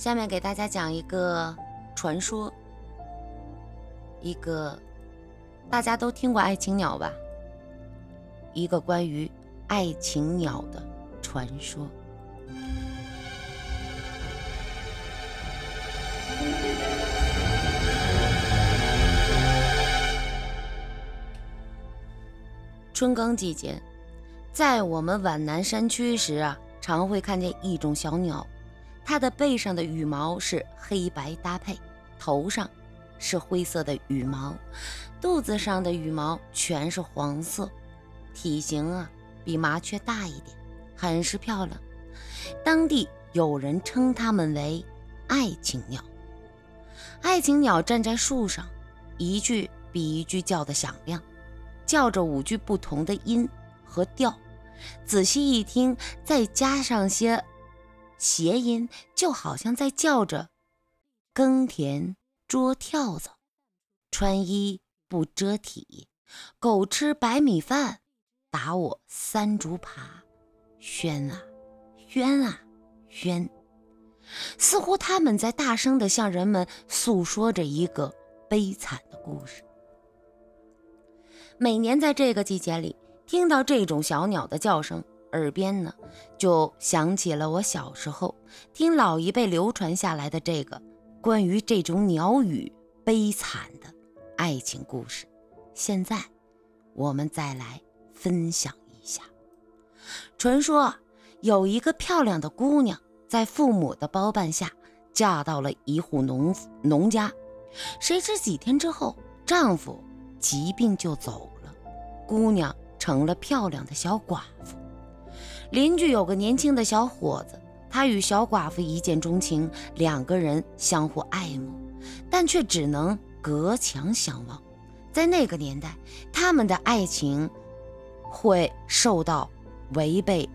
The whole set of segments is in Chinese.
下面给大家讲一个传说，一个大家都听过爱情鸟吧？一个关于爱情鸟的传说。春耕季节，在我们皖南山区时啊，常会看见一种小鸟。它的背上的羽毛是黑白搭配，头上是灰色的羽毛，肚子上的羽毛全是黄色，体型啊比麻雀大一点，很是漂亮。当地有人称它们为爱情鸟。爱情鸟站在树上，一句比一句叫得响亮，叫着五句不同的音和调，仔细一听，再加上些。谐音就好像在叫着“耕田捉跳蚤，穿衣不遮体，狗吃白米饭，打我三竹耙，喧啊喧啊喧”，似乎他们在大声地向人们诉说着一个悲惨的故事。每年在这个季节里，听到这种小鸟的叫声。耳边呢，就想起了我小时候听老一辈流传下来的这个关于这种鸟语悲惨的爱情故事。现在，我们再来分享一下。传说有一个漂亮的姑娘，在父母的包办下嫁到了一户农农家，谁知几天之后，丈夫疾病就走了，姑娘成了漂亮的小寡妇。邻居有个年轻的小伙子，他与小寡妇一见钟情，两个人相互爱慕，但却只能隔墙相望。在那个年代，他们的爱情会受到违背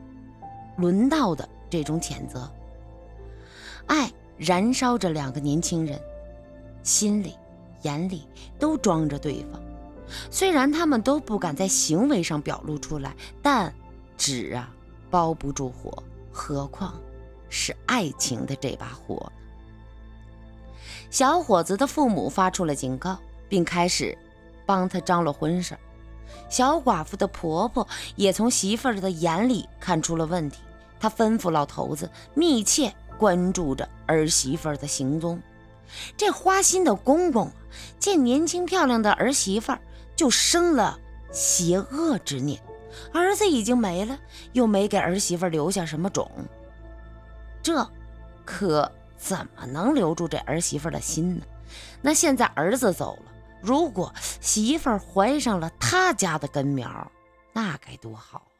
伦道的这种谴责。爱燃烧着两个年轻人，心里、眼里都装着对方。虽然他们都不敢在行为上表露出来，但纸啊。包不住火，何况是爱情的这把火呢？小伙子的父母发出了警告，并开始帮他张罗婚事。小寡妇的婆婆也从媳妇儿的眼里看出了问题，她吩咐老头子密切关注着儿媳妇儿的行踪。这花心的公公见年轻漂亮的儿媳妇儿，就生了邪恶之念。儿子已经没了，又没给儿媳妇留下什么种，这可怎么能留住这儿媳妇的心呢？那现在儿子走了，如果媳妇怀上了他家的根苗，那该多好啊！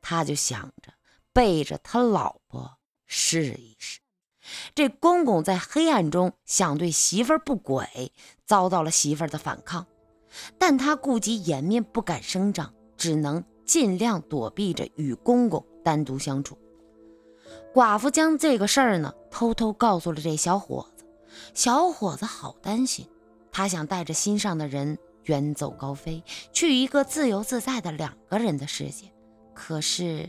他就想着背着他老婆试一试。这公公在黑暗中想对媳妇不轨，遭到了媳妇的反抗，但他顾及颜面，不敢声张。只能尽量躲避着与公公单独相处。寡妇将这个事儿呢偷偷告诉了这小伙子，小伙子好担心，他想带着心上的人远走高飞，去一个自由自在的两个人的世界。可是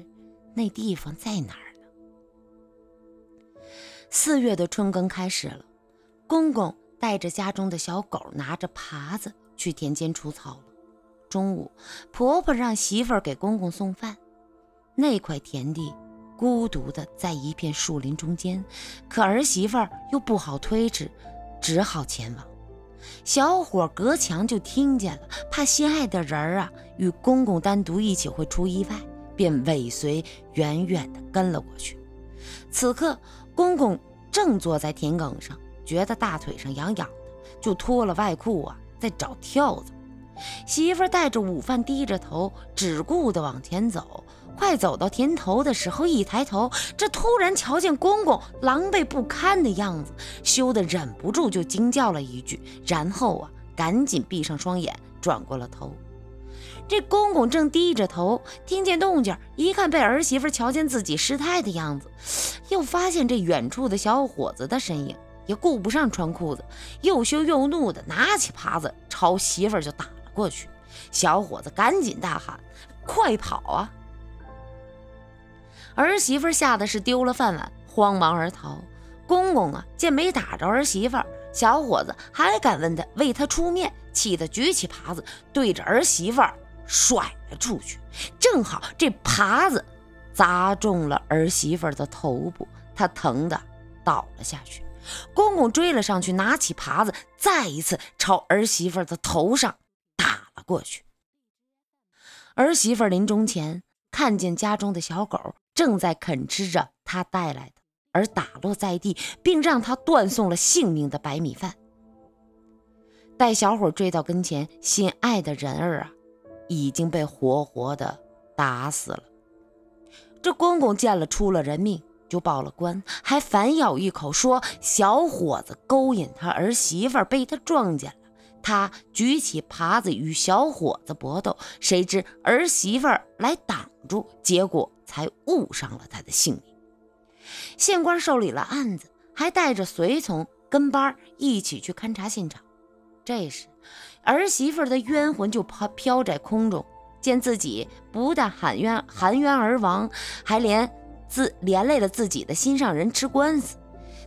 那地方在哪儿呢？四月的春耕开始了，公公带着家中的小狗，拿着耙子去田间除草了。中午，婆婆让媳妇儿给公公送饭。那块田地孤独的在一片树林中间，可儿媳妇儿又不好推迟，只好前往。小伙隔墙就听见了，怕心爱的人儿啊与公公单独一起会出意外，便尾随远远的跟了过去。此刻，公公正坐在田埂上，觉得大腿上痒痒的，就脱了外裤啊，在找跳蚤。媳妇儿带着午饭，低着头，只顾着往前走。快走到田头的时候，一抬头，这突然瞧见公公狼狈不堪的样子，羞得忍不住就惊叫了一句，然后啊，赶紧闭上双眼，转过了头。这公公正低着头，听见动静，一看被儿媳妇瞧见自己失态的样子，又发现这远处的小伙子的身影，也顾不上穿裤子，又羞又怒的拿起耙子朝媳妇儿就打。过去，小伙子赶紧大喊：“快跑啊！”儿媳妇吓得是丢了饭碗，慌忙而逃。公公啊，见没打着儿媳妇，小伙子还敢问他为他出面，气得举起耙子对着儿媳妇甩了出去。正好这耙子砸中了儿媳妇的头部，她疼得倒了下去。公公追了上去，拿起耙子，再一次朝儿媳妇的头上了过去。儿媳妇临终前看见家中的小狗正在啃吃着她带来的，而打落在地，并让她断送了性命的白米饭。待小伙追到跟前，心爱的人儿啊，已经被活活的打死了。这公公见了出了人命。就报了官，还反咬一口说小伙子勾引他儿媳妇，被他撞见了。他举起耙子与小伙子搏斗，谁知儿媳妇来挡住，结果才误伤了他的性命。县官受理了案子，还带着随从跟班一起去勘察现场。这时，儿媳妇的冤魂就飘飘在空中，见自己不但喊冤含冤而亡，还连。自连累了自己的心上人吃官司，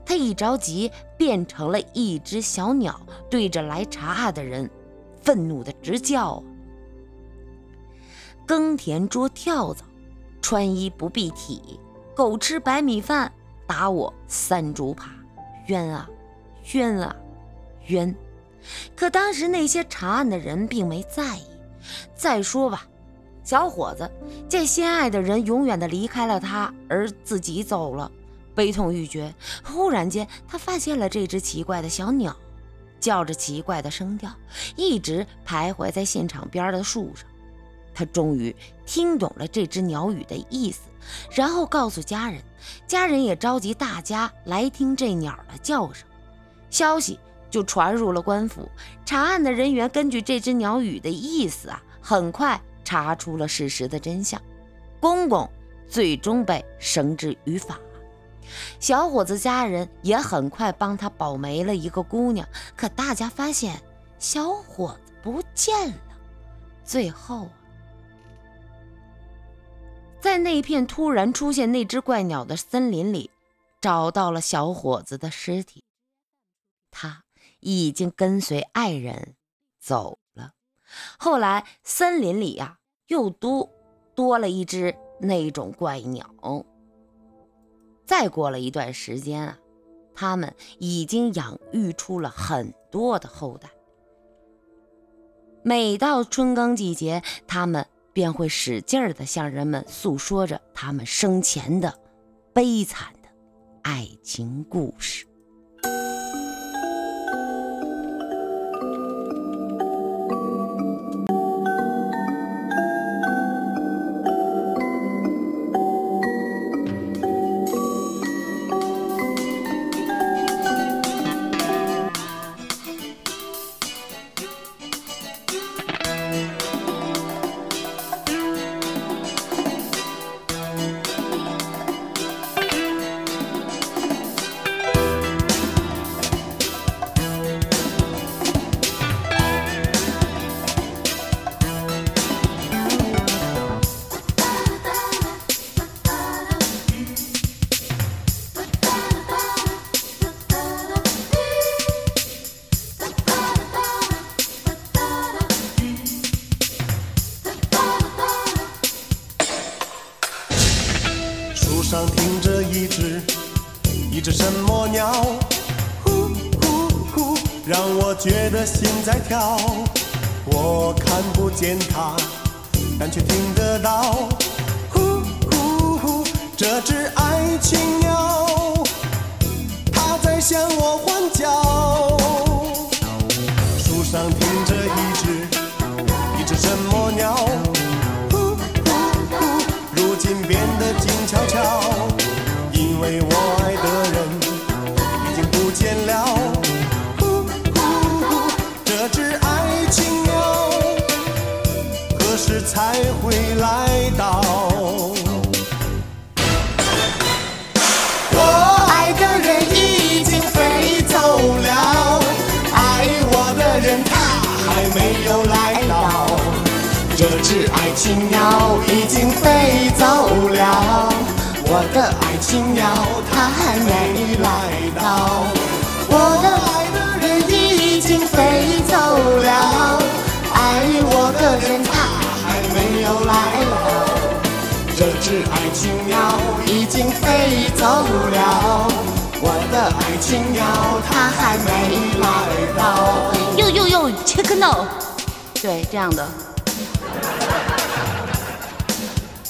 他一着急变成了一只小鸟，对着来查案的人愤怒的直叫：“耕田捉跳蚤，穿衣不蔽体，狗吃白米饭，打我三竹耙，冤啊，冤啊，冤！”可当时那些查案的人并没在意。再说吧。小伙子见心爱的人永远的离开了他，而自己走了，悲痛欲绝。忽然间，他发现了这只奇怪的小鸟，叫着奇怪的声调，一直徘徊在现场边的树上。他终于听懂了这只鸟语的意思，然后告诉家人，家人也召集大家来听这鸟的叫声。消息就传入了官府，查案的人员根据这只鸟语的意思啊，很快。查出了事实的真相，公公最终被绳之于法。小伙子家人也很快帮他保媒了一个姑娘，可大家发现小伙子不见了。最后，在那片突然出现那只怪鸟的森林里，找到了小伙子的尸体。他已经跟随爱人走了。后来，森林里呀又多多了一只那种怪鸟。再过了一段时间啊，他们已经养育出了很多的后代。每到春耕季节，他们便会使劲儿地向人们诉说着他们生前的悲惨的爱情故事。觉得心在跳。我看不见它，但却听得到。呼呼呼，这只爱情鸟，它在向我欢叫。树上停着一只，一只什么鸟？呼呼呼，如今变得静悄悄。因为我爱的人已经不见了，才会来到？我爱的人已经飞走了，爱我的人他还没有来到，这只爱情鸟已经飞走了，我的爱。情鸟，它还没来到。这只爱情鸟已经飞走了，我的爱情鸟它还没来到。呦呦呦，切克闹，对，这样的。